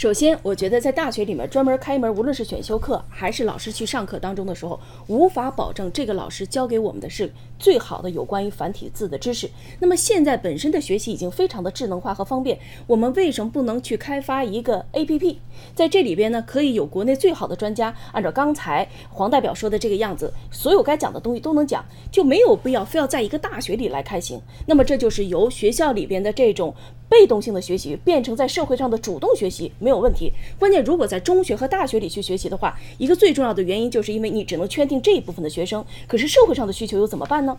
首先，我觉得在大学里面专门开一门，无论是选修课还是老师去上课当中的时候，无法保证这个老师教给我们的是最好的有关于繁体字的知识。那么现在本身的学习已经非常的智能化和方便，我们为什么不能去开发一个 APP？在这里边呢，可以有国内最好的专家，按照刚才黄代表说的这个样子，所有该讲的东西都能讲，就没有必要非要在一个大学里来开行。那么这就是由学校里边的这种被动性的学习变成在社会上的主动学习。没有问题，关键如果在中学和大学里去学习的话，一个最重要的原因就是因为你只能圈定这一部分的学生，可是社会上的需求又怎么办呢？